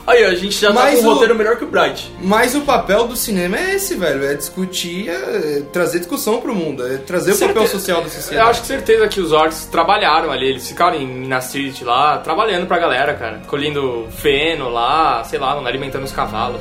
Aí, a gente já tá Mas com um o- roteiro melhor que o Bright. Mas o papel do cinema é esse, velho. É discutir, é trazer discussão pro mundo. É trazer o papel Certeza- social da Eu sociedade. acho que certeza que os orcs trabalharam ali, eles ficaram em Minas Tirith lá, trabalhando pra galera, cara. Colhendo feno lá, sei lá, alimentando os cavalos.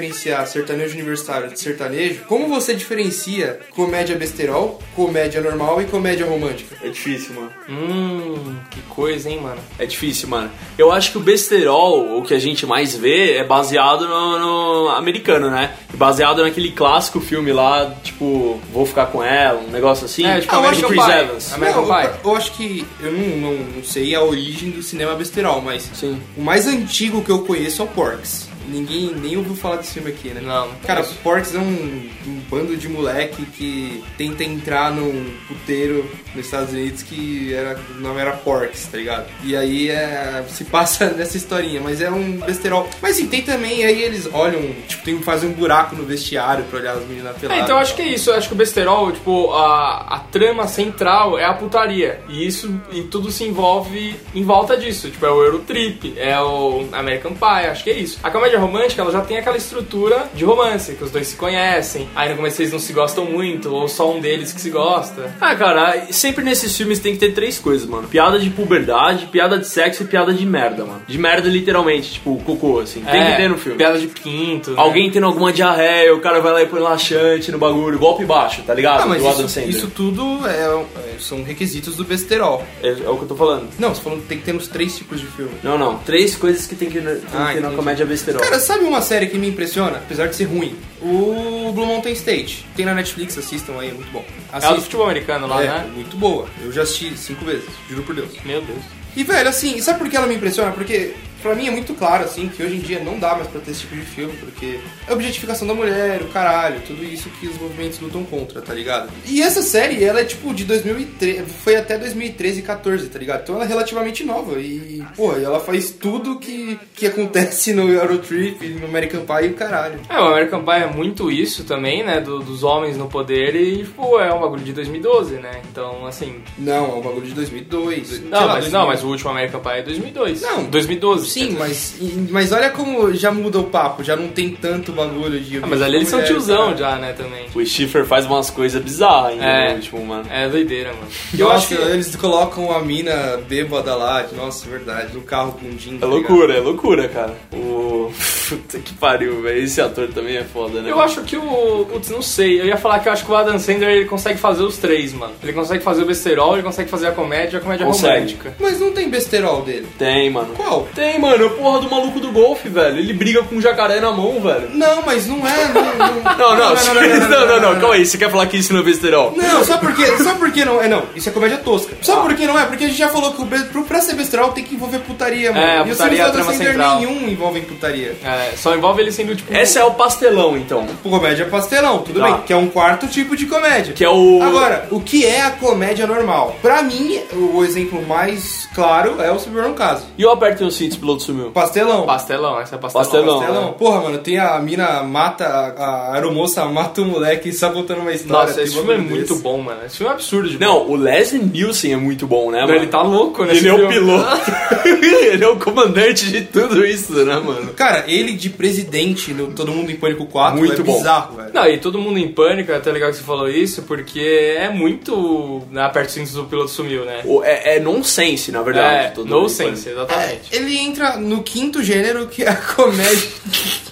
Diferenciar sertanejo universitário de sertanejo, como você diferencia comédia besterol, comédia normal e comédia romântica? É difícil, mano. Hum, que coisa, hein, mano. É difícil, mano. Eu acho que o besterol, o que a gente mais vê, é baseado no, no americano, né? Baseado naquele clássico filme lá, tipo, Vou Ficar Com Ela, um negócio assim. É, tipo, Ah, American Chris Pie. Evans. American Não, Pie. eu, eu acho que. Eu não, não, não sei a origem do cinema besterol, mas Sim. o mais antigo que eu conheço é o Porks. Ninguém nem ouviu falar desse filme aqui, né? Não. Cara, Porks é um, um bando de moleque que tenta entrar num puteiro nos Estados Unidos que era, o nome era Porks, tá ligado? E aí é, se passa nessa historinha, mas é um besterol. Mas sim, tem também, aí eles olham, tipo, tem, fazem um buraco no vestiário pra olhar as meninas É, peladas. então eu acho que é isso. Eu acho que o besterol, tipo, a, a trama central é a putaria. E isso e tudo se envolve em volta disso. Tipo, é o Eurotrip, é o American Pie, acho que é isso. A comédia romântica, ela já tem aquela estrutura de romance, que os dois se conhecem, aí no começo eles não se gostam muito, ou só um deles que se gosta. Ah, cara, sempre nesses filmes tem que ter três coisas, mano. Piada de puberdade, piada de sexo e piada de merda, mano. De merda literalmente, tipo, cocô, assim. Tem É, que ter no filme. Piada de quinto. né? Alguém tendo alguma diarreia, o cara vai lá e põe laxante no bagulho, golpe baixo, tá ligado? Ah, mas Do Adam isso, isso tudo é- é- são requisitos do besterol. É, é o que eu tô falando. Não, você falando que tem que ter nos três tipos de filme. Não, não. Três coisas que tem que, tem que Ah, ter na entendi. comédia besterol. Cara, sabe uma série que me impressiona, apesar de ser ruim? O Blue Mountain State. Tem na Netflix, assistam aí, é muito bom. É o do Assistam. futebol americano lá, É, né? muito boa. Eu já assisti cinco vezes, juro por Deus. Meu Deus. E, velho, assim, sabe por que ela me impressiona? Porque, pra mim, é muito claro, assim, que hoje em dia não dá mais pra ter esse tipo de filme, porque é a objetificação da mulher, o caralho, tudo isso que os movimentos lutam contra, tá ligado? E essa série, ela é, tipo, de 2013, foi até 2013 e 14, tá ligado? Então ela é relativamente nova e, pô, e ela faz tudo que, que acontece no Eurotrip, no American Pie e o caralho. É, o American Pie é muito isso também, né? do- dos homens no poder e, tipo, é um bagulho de 2012, né? Então, assim. Não, é um bagulho de 2002. sei Não, lá, mas, não, mas o último American Pie é 2002. Não. 2012. Sim, dizer. mas, mas olha como já muda o papo, já não tem tanto bagulho de. Ah, mas ali eles são tiozão cara. já, né, também. O Schiffer faz umas coisas bizarras ainda É. no último, mano. É doideira, mano. Eu Eu acho que eles colocam a mina bêbada lá, de- nossa, é verdade, no carro com o Jim. É loucura, é loucura, cara. O. Puta que pariu, velho. Esse ator também é foda, né? Eu acho que o. Putz, não sei. Eu ia falar que eu acho que o Adam Sandler ele consegue fazer os três, mano. Ele consegue fazer o besterol, ele consegue fazer a comédia a comédia Consegue. romântica. Mas não tem besterol dele. Tem, mano. Qual? Tem, mano. É porra do maluco do golfe, velho. Ele briga com um jacaré na mão, velho. Não, mas não é. Não, não, Não, não, não, não, calma aí. Você quer falar que isso não é besterol? Não, sabe por quê? Sabe por que não? É não, isso é comédia tosca. Sabe por que não é? Porque a gente já falou que o pra ser besterol tem que envolver putaria, mano. É, a e os putaria filmes é a trama central. nenhum envolvem putaria. É, só envolve ele sendo, tipo. Esse é o pastelão, então. Comédia pastelão, tudo Tá. bem, que é um quarto tipo de comédia. Que é o. Agora, o que é a comédia normal? Pra mim, o exemplo mais claro é o Submarino Caso. E o Apertem os Cintos, piloto sumiu. Pastelão. Pastelão, essa é pastelão. Pastelão. Pastelão. Porra, mano, tem a mina mata, a, aeromoça mata o moleque só contando uma história. Nossa, esse filme é bagulho muito desse. bom, mano. Esse filme é absurdo de bom. Não, o Leslie Nielsen é muito bom, né, mano? ele tá louco, né? Ele é o piloto. ele é o comandante de tudo isso, né, mano? Cara, ele de presidente no Todo Mundo em Pânico 4 Muito é bom. bizarro, velho. Não, e todo mundo em pânico, é até legal que você falou isso, porque é muito na perto do piloto sumiu, né? O- É, é nonsense, na verdade. é, todo no mundo sense, exatamente. Ele entra no quinto gênero que é a comédia.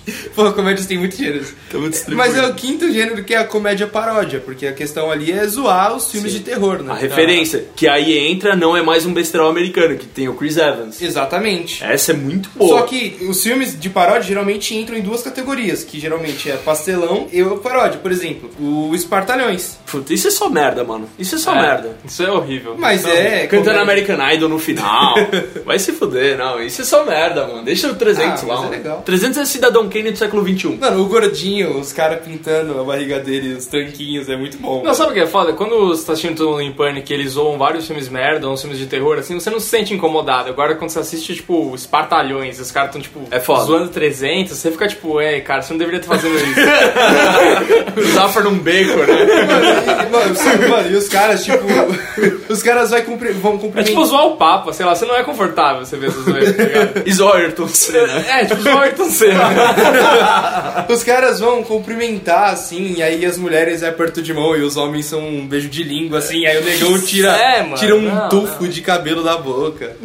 Pô, comédias tem muitos gêneros. Tá. Mas é o quinto gênero que é a comédia paródia, porque a questão ali é zoar os filmes de terror, né? A referência, que aí entra, não é mais um besterol americano, que tem o Chris Evans. Exatamente. Essa é muito boa. Só que os filmes de paródia geralmente entram em duas categorias, que geralmente é pastelão e o paródia. Por exemplo, o Espartalhões. Puta, isso é só merda, mano. Isso é só É, merda. Isso é horrível. Mas horrível. é... Cantando comédia- American Idol no final. Vai se fuder, não. Isso é só merda, mano. Deixa o 300 Ah, lá, mas é legal. 300 é Cidadão Kane do século XXI. Mano, o gordinho, os caras pintando a barriga dele, os tanquinhos, é muito bom. Não, sabe o que é foda? Quando você tá assistindo Todo Mundo em Pânico e eles zoam vários filmes merda, uns filmes de terror, assim, você não se sente incomodado. Agora, quando você assiste, tipo, Espartalhões, os caras tão, tipo, É foda. zoando 300, você fica tipo, ei, cara, você não deveria estar fazendo isso. Zafra num beco, né? Mano, e, mano, mano, e os caras, tipo, os caras vai cumprir, vão É cumprimentar. tipo zoar o Papa, sei lá, você não é confortável você ver essas coisas, tá ligado? Isoayrton Senna. É, tipo zoar Ayrton Senna. Os caras vão cumprimentar, assim, e aí as mulheres é aperto de mão e os homens são um beijo de língua, assim, aí o negão tira, É, mano, tira um não, tufo de cabelo da boca.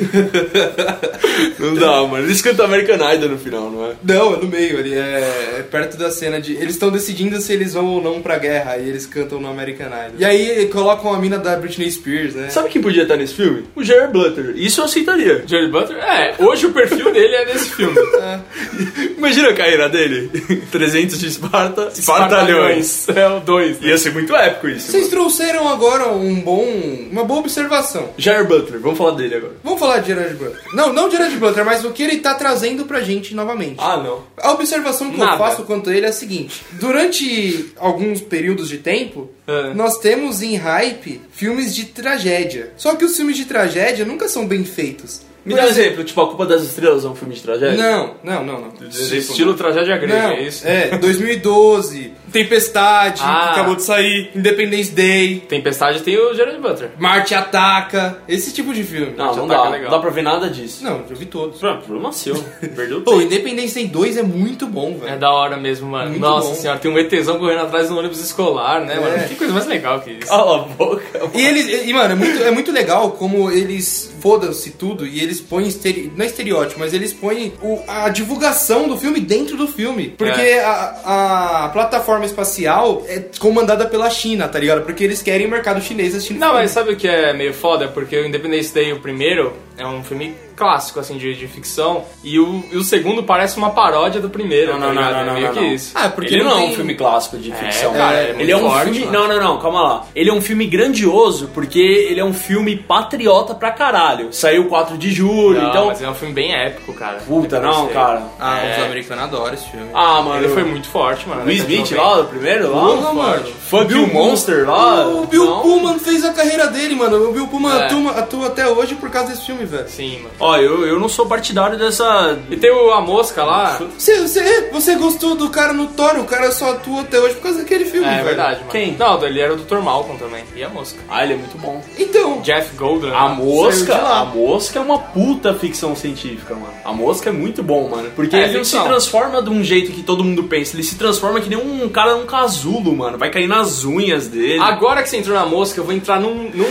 Não dá, mano. Eles cantam American Idol no final, não é? Não, é no meio, ele é, é perto da cena de. Eles estão decidindo se eles vão ou não pra guerra, e eles cantam no American Idol. E aí colocam a mina da Britney Spears, né? Sabe quem podia estar nesse filme? O Jared Butler. Isso eu aceitaria. Jerry Butler? É, hoje o perfil dele é desse filme. Imagina a carreira dele. 300 de Esparta, Espartalhões. É o 2. Ia ser muito épico isso. Vocês trouxeram agora um bom. uma boa observação. Jared Butler, vamos falar dele agora. Vamos falar falar de Gerard Butler. Não, não de Gerard Butler, mas o que ele tá trazendo pra gente novamente. Ah, não. A observação que Nada. eu faço quanto a ele é a seguinte: durante alguns períodos de tempo, É. nós temos em hype filmes de tragédia. Só que os filmes de tragédia nunca são bem feitos. Me Por dá um exemplo, tipo, A Culpa das Estrelas é um filme de tragédia? Não, não, não, não. Estilo tragédia grega, Não, é isso? é, 2012, Tempestade, Ah. que acabou de sair, Independence Day, Tempestade tem o Gerard Butler. Marte Ataca, esse tipo de filme. Não, não Ataque dá. é legal. Não dá pra ver nada disso. Não, eu vi todos. Pra- Problema seu. Perdeu Pô. Independence Day 2 é muito bom, É velho. da hora mesmo, mano. Muito Nossa bom. senhora, tem um ETzão correndo atrás do ônibus escolar, né, É. mano? Que coisa mais legal que isso. Cala a boca. E eles, e mano, é muito, é muito legal como eles fodam-se tudo e eles põem estere, não é estereótipo, mas eles põem o- a divulgação do filme dentro do filme. Porque É. a, a plataforma espacial é comandada pela China, tá ligado? Porque eles querem o mercado chinês assistindo Não, mas sabe o que é meio foda? Porque o Independence Day, o primeiro, é um filme clássico, assim, de, de ficção. E o, e o segundo parece uma paródia do primeiro, Não, tá não, não, ligado? não, É não, meio não, que não. isso. Ah, porque ele não, é um tem- filme clássico de ficção. cara, é ele muito é um forte, filme. mano. Não, não, não, calma lá. Ele é um filme grandioso porque ele é um filme patriota pra caralho. Saiu 4 de julho, Não, então. mas é um filme bem épico, cara. Puta, não, cara. Ah, É. os americanos adoram esse filme. Ah, mano. Ele foi muito forte, mano. Will de Smith 90. lá, o primeiro lá? Porra, mano. Funk Bill You Monster lá? O Bill. Pullman fez a carreira dele, mano. O Bill Pullman É. atua, atua até hoje por causa desse filme, velho. Sim, mano. Ó, eu, eu não sou partidário dessa. E tem o, a mosca lá. Você, você, você gostou do cara no Thor, o cara só atua até hoje por causa daquele filme, É, velho. verdade, mano. Quem? Não, ele era o Dr. Malcolm também. E a mosca. Ah, ele é muito bom. Então, Jeff Goldblum. A né? mosca, de lá. a mosca é uma puta ficção científica, mano. A mosca é muito bom, mano. Porque É, ele não se ficção. transforma de um jeito que todo mundo pensa. Ele se transforma que nem um cara num casulo, mano. Vai cair nas unhas dele. Agora que você entrou na mosca, eu vou entrar num. num.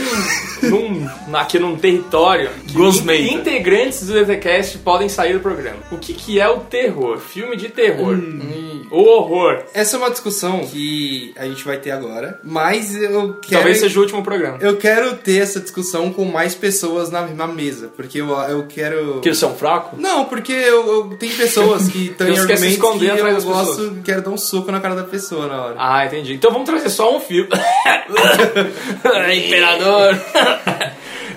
num aqui num território que Gosmenta. Integrantes do DTCast podem sair do programa. O que, que é o terror? Filme de terror. Hum. O horror. essa é uma discussão que a gente vai ter agora, mas eu quero... Talvez seja o último programa. Eu quero ter essa discussão com mais pessoas na, na mesa, porque eu, eu quero... Que eles são fracos? Não, porque eu, eu- tem pessoas que querem se argumentos esconder que atrás eu das gosto, quero dar um soco na cara da pessoa na hora. Ah, entendi. Então vamos trazer só um filme. Imperador!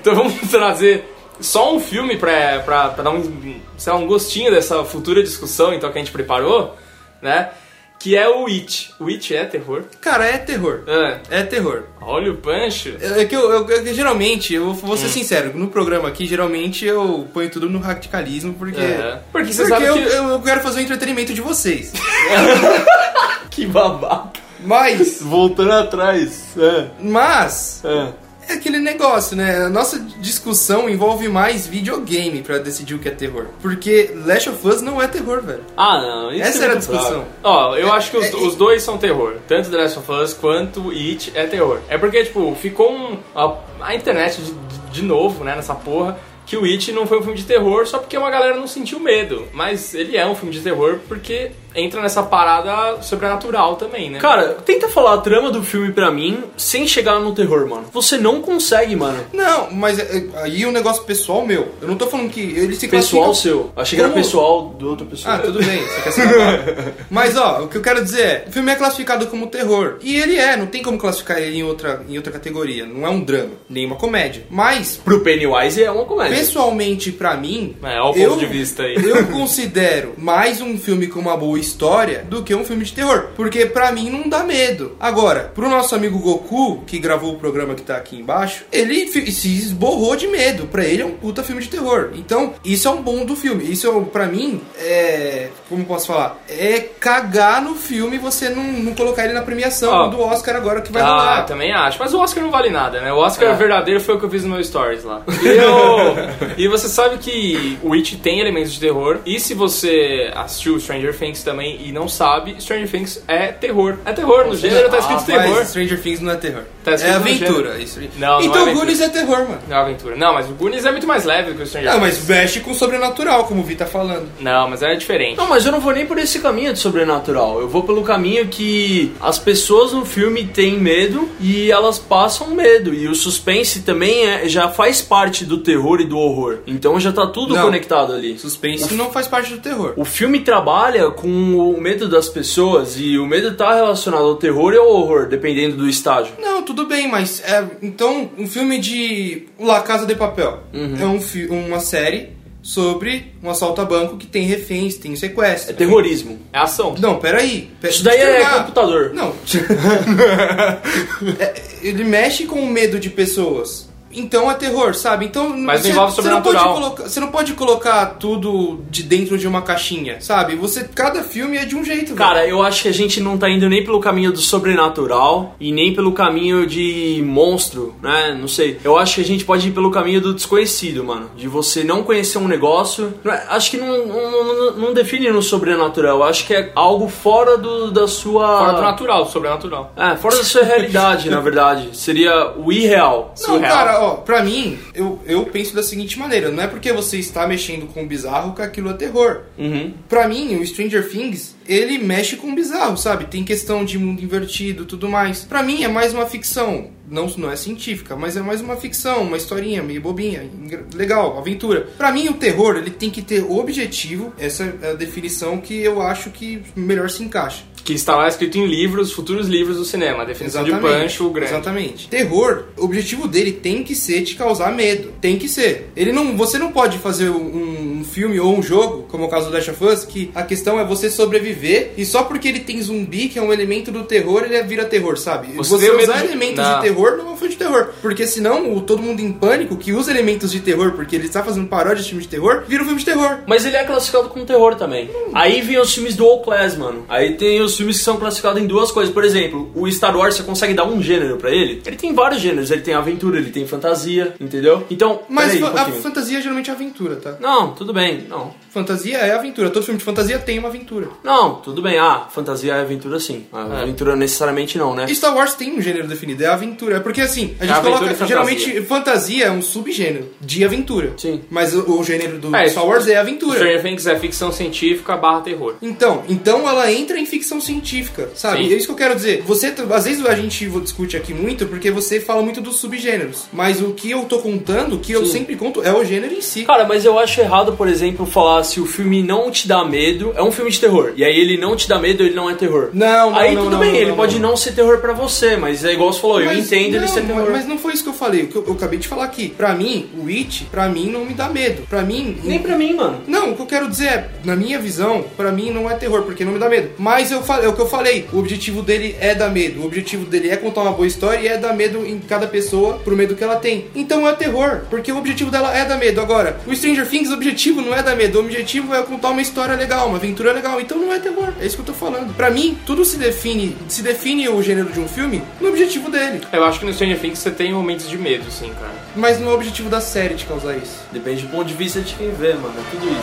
então vamos trazer só um filme pra, pra, pra dar um, sei lá, um gostinho dessa futura discussão então, que a gente preparou, né? Que é o It. O It é terror? Cara, é terror. Ah, É terror. olha o pancho. É que eu, eu- eu- geralmente, eu vou Hum. ser sincero, no programa aqui, geralmente eu ponho tudo no radicalismo, porque... É. Porque você Porque sabe eu, que... eu, eu quero fazer o entretenimento de vocês. Que babaca. Mas, Voltando atrás. É. mas, É. é aquele negócio, né? A nossa discussão envolve mais videogame pra decidir o que é terror. Porque Last of Us não é terror, velho. Ah, não. Isso Essa é era a discussão. Ó, eu acho que os, é- os dois são terror. Tanto The Last of Us quanto It é terror. É porque, tipo, ficou um, a, a internet de, de novo, né, nessa porra, que o It não foi um filme de terror só porque uma galera não sentiu medo. Mas ele é um filme de terror porque entra nessa parada sobrenatural também, né? Cara, tenta falar a trama do filme pra mim sem chegar no terror, mano. Você não consegue, mano. Não, mas é- é- aí é um negócio pessoal meu. Eu não tô falando que ele se Pessoal classifica- seu. Achei que era Como? pessoal do outra pessoa. Ah, tudo bem, você quer se. Mas ó, o que eu quero dizer é, o filme é classificado como terror. E ele é, não tem como classificar ele em outra, em outra categoria. Não é um drama, nem uma comédia. Mas, Pro Pennywise é uma comédia. pessoalmente pra mim, É, olha o eu, ponto de vista aí. eu considero mais um filme com uma boa história do que um filme de terror. Porque pra mim não dá medo. Agora, pro nosso amigo Goku, que gravou o programa que tá aqui embaixo, ele se esborrou de medo. Pra ele é um puta filme de terror. Então, isso é um bom do filme. Isso, é, pra mim, é. Como posso falar? É cagar no filme você não, não colocar ele na premiação Ó. do Oscar agora que vai Ah, rolar. também acho. Mas o Oscar não vale nada, né? O Oscar É. verdadeiro foi o que eu fiz no meu stories lá. E, eu- e você sabe que o It tem elementos de terror. E se você assistiu Stranger Things também e não sabe, Stranger Things é terror. É terror, no gênero tá escrito Ah, terror. Mas Stranger Things não é terror. Tá é aventura. Isso. Não, não é então aventura. Goonies é terror, mano. Não é aventura. Não, mas o Goonies é muito mais leve do que o Stranger Não, Things. mas veste com sobrenatural, como o Vi tá falando. Não, mas é diferente. Não, mas eu não vou nem por esse caminho de sobrenatural. Eu vou pelo caminho que as pessoas no filme têm medo e elas passam medo. E o suspense também é- já faz parte do terror e do horror. Então já tá tudo Não. conectado ali. Suspense não faz parte do terror. O filme trabalha com o medo das pessoas e o medo tá relacionado ao terror e ao horror, dependendo do estágio. Não, tudo bem, mas é, então um filme de La Casa de Papel Uhum. é um uma série sobre um assalto a banco que tem reféns, tem sequestro. É terrorismo. É ação. Não, peraí. Pe- Isso daí é terminar. computador. Não. É, ele mexe com o medo de pessoas. Então é terror, sabe? Então Mas você, envolve você não pode sobrenatural. colocar, você não pode colocar tudo de dentro de uma caixinha, sabe? Você cada filme é de um jeito. velho. Cara, eu acho que a gente não tá indo nem pelo caminho do sobrenatural e nem pelo caminho de monstro, né? Não sei. Eu acho que a gente pode ir pelo caminho do desconhecido, mano. De você não conhecer um negócio. É- Acho que não, não, não- não define no sobrenatural. Eu acho que é algo fora do, da sua. Fora do natural, sobrenatural. É, fora da sua realidade, na verdade. Seria o irreal. Não, surreal. cara, ó, pra mim, eu, eu penso da seguinte maneira: não é porque você está mexendo com o bizarro que aquilo é terror. Uhum. Pra mim, o Stranger Things, ele mexe com o bizarro, sabe? Tem questão de mundo invertido tudo mais. Pra mim, é mais uma ficção. Não, não é científica, mas é mais uma ficção, uma historinha meio bobinha, legal, aventura. Pra mim, o terror, ele tem que ter objetivo. Essa é a definição que eu acho que melhor se encaixa. Que está lá escrito em livros, futuros livros do cinema. A definição de Pancho, o grande. Exatamente. Terror, o objetivo dele tem que ser te causar medo. Tem que ser. Ele não, você não pode fazer um, um filme ou um jogo, como é o caso do Last of Us, que a questão é você sobreviver e só porque ele tem zumbi, que é um elemento do terror, ele vira terror, sabe? Você Você, usar de- elementos Não. de terror não é um filme de terror. Porque senão o todo mundo em pânico que usa elementos de terror porque ele está fazendo paródia de filme de terror, vira um filme de terror. Mas ele é classificado como terror também. Aí vem os filmes do All Class, mano. Aí tem os filmes que são classificados em duas coisas. Por exemplo, o Star Wars, você consegue dar um gênero pra ele? Ele tem vários gêneros. Ele tem aventura, ele tem fantasia, entendeu? Então, Mas peraí, um a fantasia é geralmente aventura, tá? Não, tudo bem. Não. Fantasia é aventura. Todo filme de fantasia tem uma aventura. Não, tudo bem. Ah, fantasia é aventura sim. A É. Aventura necessariamente não, né? E Star Wars tem um gênero definido, é aventura. É porque assim, a gente aventura coloca. fantasia. Geralmente, fantasia é um subgênero de aventura. Sim. Mas o, o gênero do É, Star Wars é aventura. Stranger Things é ficção científica barra terror. Então, então ela entra em ficção científica, sabe? Sim. É isso que eu quero dizer. Você, às vezes a gente discute aqui muito porque você fala muito dos subgêneros. Mas o que eu tô contando, o que eu Sim. sempre conto, é o gênero em si. Cara, mas eu acho errado, por exemplo, falar se o filme não te dá medo, é um filme de terror. E aí ele não te dá medo, ele não é terror. Não, não, Aí não, tudo não, bem, ele pode não. ser terror pra você, mas é igual você falou, eu Mas entendo ele ser terror. Mas não foi isso que eu falei. O que eu, eu acabei de falar aqui. Pra mim, o It, pra mim, não me dá medo. Pra mim. Nem pra mim, mano. Não, o que eu quero dizer é, na minha visão, pra mim não é terror, porque não me dá medo. Mas eu falei, é o que eu falei, o objetivo dele é dar medo. O objetivo dele é contar uma boa história e é dar medo em cada pessoa pro medo que ela tem. Então é terror, porque o objetivo dela é dar medo. Agora, o Stranger Things, o objetivo não é dar medo, o objetivo é contar uma história legal, uma aventura legal. Então não é terror. É isso que eu tô falando. Pra mim, tudo se define, se define o gênero de um filme no objetivo dele, Eu acho que no Stranger Things você tem momentos de medo, sim, cara. mas não é o objetivo da série de causar isso. Depende do ponto de vista de quem vê, mano. É tudo isso.